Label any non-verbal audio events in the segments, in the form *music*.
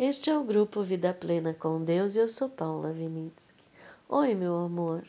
Este é o grupo Vida Plena com Deus e eu sou Paula Vinitsky. Oi, meu amor.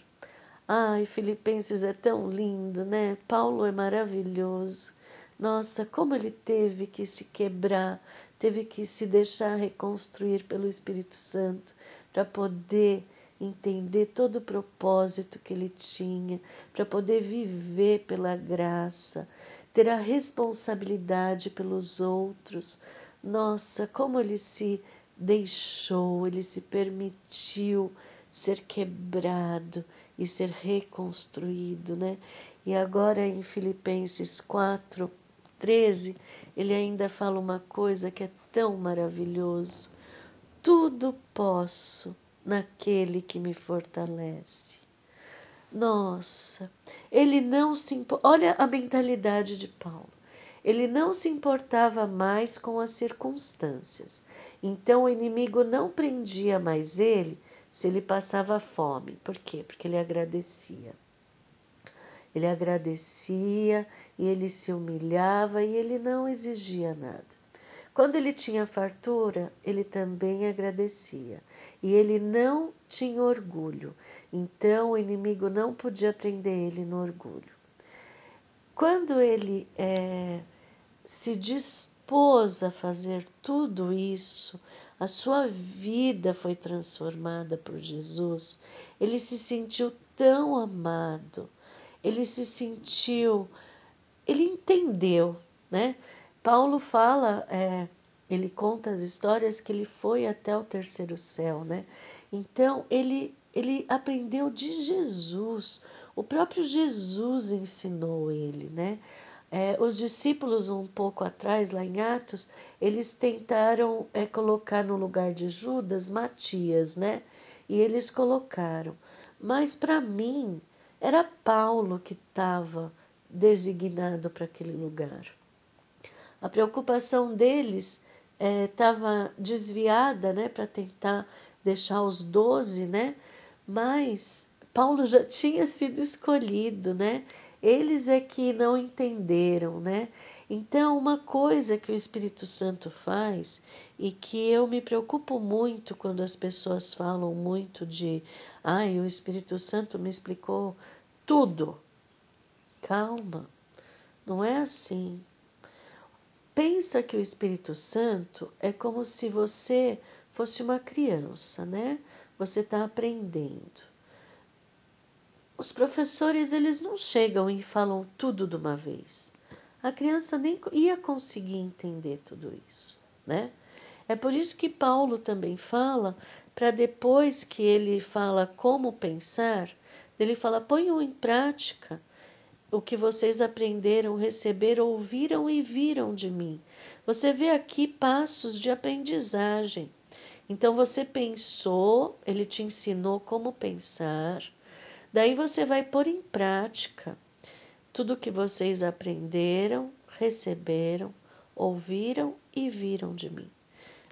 Ai, Filipenses é tão lindo, né? Paulo é maravilhoso. Nossa, como ele teve que se quebrar, teve que se deixar reconstruir pelo Espírito Santo para poder entender todo o propósito que ele tinha, para poder viver pela graça, ter a responsabilidade pelos outros, nossa, como ele se deixou, ele se permitiu ser quebrado e ser reconstruído, né? E agora em Filipenses 4, 13, ele ainda fala uma coisa que é tão maravilhoso. Tudo posso naquele que me fortalece. Nossa, ele não se impo... olha a mentalidade de Paulo. Ele não se importava mais com as circunstâncias. Então o inimigo não prendia mais ele se ele passava fome. Por quê? Porque ele agradecia. Ele agradecia e ele se humilhava e ele não exigia nada. Quando ele tinha fartura, ele também agradecia. E ele não tinha orgulho. Então o inimigo não podia prender ele no orgulho. Quando ele é, se dispôs a fazer tudo isso, a sua vida foi transformada por Jesus, ele se sentiu tão amado, ele se sentiu, ele entendeu, né? Paulo fala, é, ele conta as histórias que ele foi até o terceiro céu, né? Então ele ele aprendeu de Jesus. O próprio Jesus ensinou ele, né? É, os discípulos, um pouco atrás, lá em Atos, eles tentaram é, colocar no lugar de Judas Matias, né? E eles colocaram. Mas para mim, era Paulo que estava designado para aquele lugar. A preocupação deles estava é, desviada, né? Para tentar deixar os doze, né? Mas Paulo já tinha sido escolhido, né? Eles é que não entenderam, né? Então, uma coisa que o Espírito Santo faz e que eu me preocupo muito quando as pessoas falam muito de, ai, o Espírito Santo me explicou tudo. Calma, não é assim. Pensa que o Espírito Santo é como se você fosse uma criança, né? você está aprendendo. Os professores eles não chegam e falam tudo de uma vez. A criança nem ia conseguir entender tudo isso, né? É por isso que Paulo também fala para depois que ele fala como pensar, ele fala ponham em prática o que vocês aprenderam, receberam, ouviram e viram de mim. Você vê aqui passos de aprendizagem. Então você pensou, ele te ensinou como pensar, daí você vai pôr em prática tudo que vocês aprenderam, receberam, ouviram e viram de mim.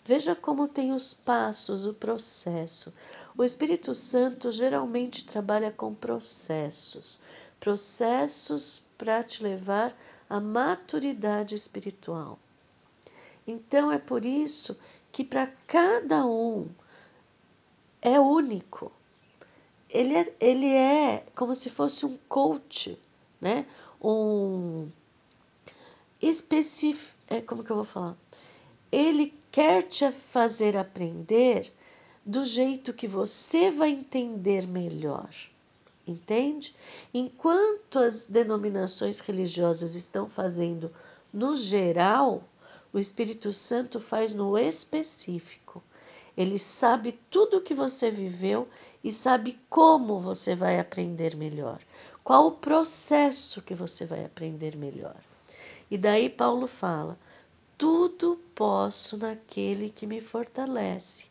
Veja como tem os passos, o processo. O Espírito Santo geralmente trabalha com processos processos para te levar à maturidade espiritual. Então é por isso que para cada um é único. Ele é, ele é como se fosse um coach, né? Um específico, é como que eu vou falar? Ele quer te fazer aprender do jeito que você vai entender melhor. Entende? Enquanto as denominações religiosas estão fazendo no geral, o Espírito Santo faz no específico. Ele sabe tudo o que você viveu e sabe como você vai aprender melhor. Qual o processo que você vai aprender melhor. E daí Paulo fala: tudo posso naquele que me fortalece.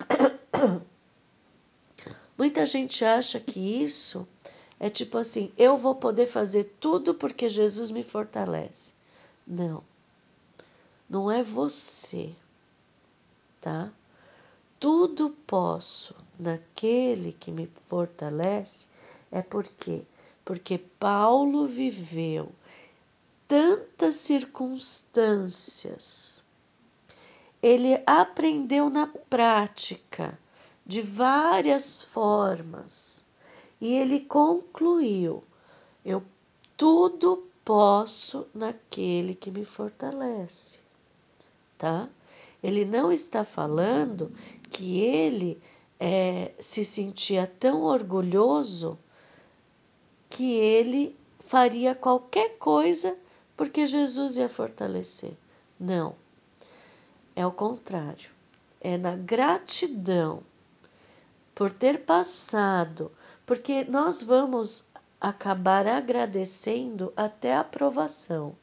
*coughs* Muita gente acha que isso é tipo assim: eu vou poder fazer tudo porque Jesus me fortalece. Não. Não é você, tá? Tudo posso naquele que me fortalece é porque porque Paulo viveu tantas circunstâncias. ele aprendeu na prática de várias formas e ele concluiu: eu tudo posso naquele que me fortalece, tá? Ele não está falando que ele é, se sentia tão orgulhoso que ele faria qualquer coisa porque Jesus ia fortalecer. Não. É o contrário. É na gratidão por ter passado, porque nós vamos acabar agradecendo até a aprovação,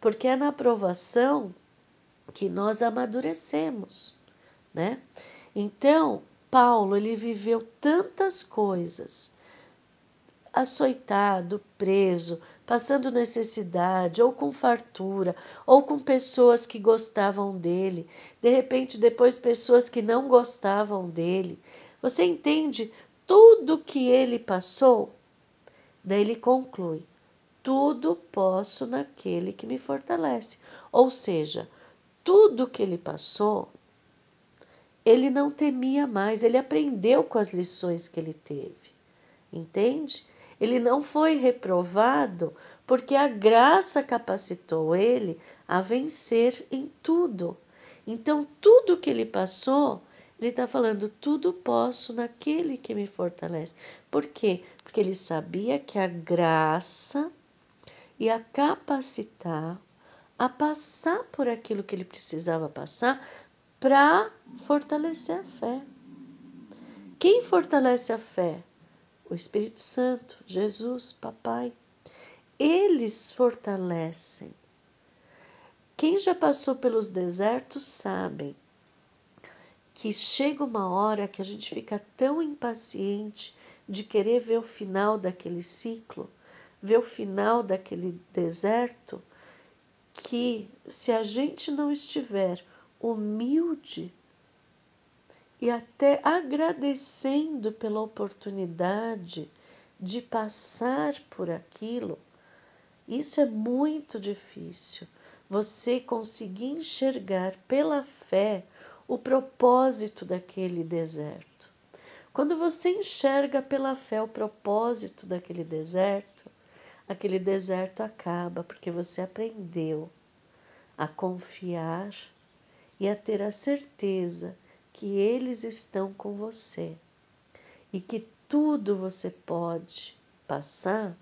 porque é na aprovação que nós amadurecemos, né? Então, Paulo, ele viveu tantas coisas, açoitado, preso, passando necessidade, ou com fartura, ou com pessoas que gostavam dele, de repente, depois, pessoas que não gostavam dele. Você entende tudo que ele passou? Daí ele conclui: tudo posso naquele que me fortalece. Ou seja, tudo que ele passou, ele não temia mais, ele aprendeu com as lições que ele teve. Entende? Ele não foi reprovado porque a graça capacitou ele a vencer em tudo. Então, tudo que ele passou, ele está falando: tudo posso naquele que me fortalece. Por quê? Porque ele sabia que a graça ia capacitar a passar por aquilo que ele precisava passar para fortalecer a fé. Quem fortalece a fé? O Espírito Santo, Jesus, Papai. Eles fortalecem. Quem já passou pelos desertos sabem que chega uma hora que a gente fica tão impaciente de querer ver o final daquele ciclo, ver o final daquele deserto, que se a gente não estiver humilde e até agradecendo pela oportunidade de passar por aquilo, isso é muito difícil. Você conseguir enxergar pela fé o propósito daquele deserto. Quando você enxerga pela fé o propósito daquele deserto, aquele deserto acaba porque você aprendeu a confiar e a ter a certeza que eles estão com você e que tudo você pode passar.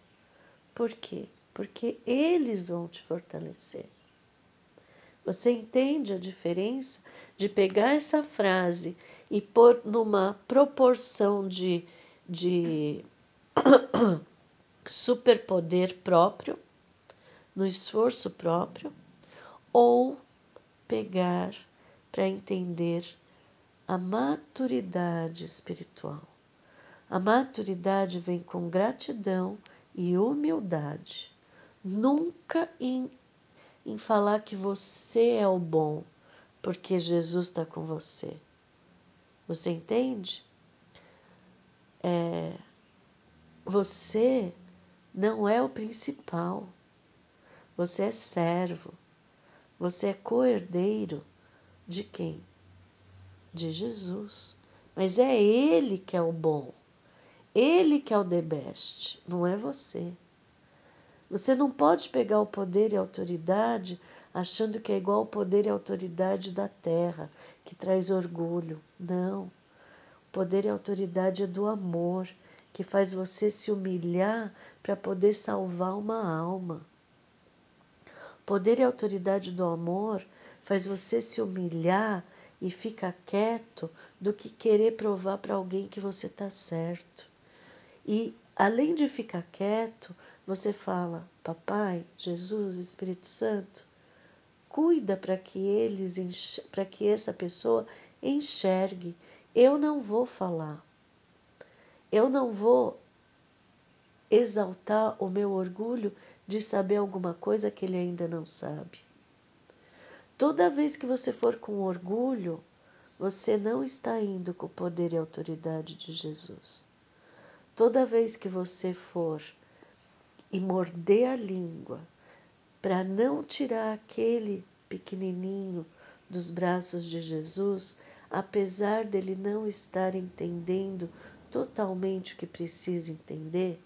Por quê? Porque eles vão te fortalecer. Você entende a diferença de pegar essa frase e pôr numa proporção de, de *coughs* superpoder próprio, no esforço próprio, ou pegar para entender a maturidade espiritual. A maturidade vem com gratidão e humildade, nunca em, em falar que você é o bom, porque Jesus está com você. Você entende? É, você não é o principal. Você é servo. Você é co-herdeiro de quem? De Jesus. Mas é Ele que é o bom. Ele que é o the best, não é você. Você não pode pegar o poder e a autoridade achando que é igual ao poder e a autoridade da terra, que traz orgulho. Não. O poder e a autoridade é do amor, que faz você se humilhar para poder salvar uma alma poder e autoridade do amor faz você se humilhar e ficar quieto do que querer provar para alguém que você está certo. E além de ficar quieto, você fala: Papai, Jesus, Espírito Santo, cuida para que eles para que essa pessoa enxergue. Eu não vou falar. Eu não vou exaltar o meu orgulho de saber alguma coisa que ele ainda não sabe. Toda vez que você for com orgulho, você não está indo com o poder e autoridade de Jesus. Toda vez que você for e morder a língua para não tirar aquele pequenininho dos braços de Jesus, apesar dele não estar entendendo totalmente o que precisa entender?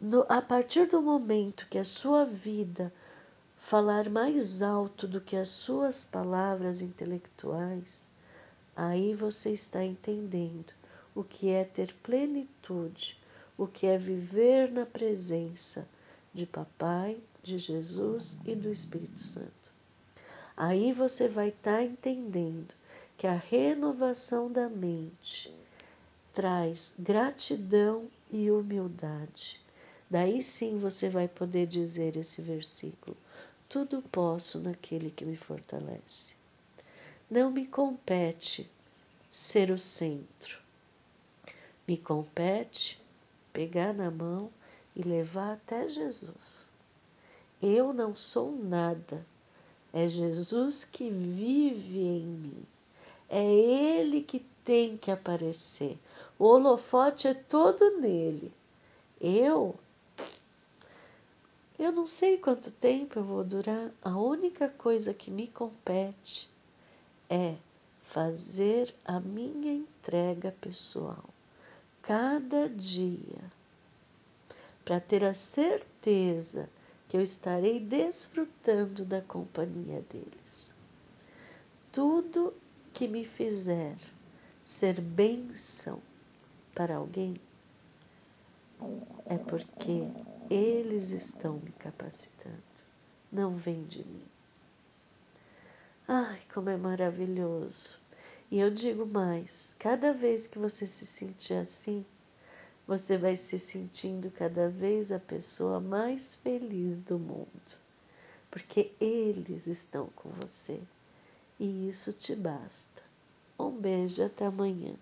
No, a partir do momento que a sua vida falar mais alto do que as suas palavras intelectuais, aí você está entendendo o que é ter plenitude, o que é viver na presença de Papai, de Jesus e do Espírito Santo. Aí você vai estar entendendo que a renovação da mente traz gratidão e humildade. Daí sim você vai poder dizer esse versículo: Tudo posso naquele que me fortalece. Não me compete ser o centro, me compete pegar na mão e levar até Jesus. Eu não sou nada, é Jesus que vive em mim. É Ele que tem que aparecer. O holofote é todo nele. Eu. Eu não sei quanto tempo eu vou durar. A única coisa que me compete é fazer a minha entrega pessoal cada dia para ter a certeza que eu estarei desfrutando da companhia deles. Tudo que me fizer ser bênção para alguém é porque eles estão me capacitando, não vem de mim. Ai, como é maravilhoso! E eu digo mais: cada vez que você se sentir assim, você vai se sentindo cada vez a pessoa mais feliz do mundo, porque eles estão com você e isso te basta. Um beijo até amanhã.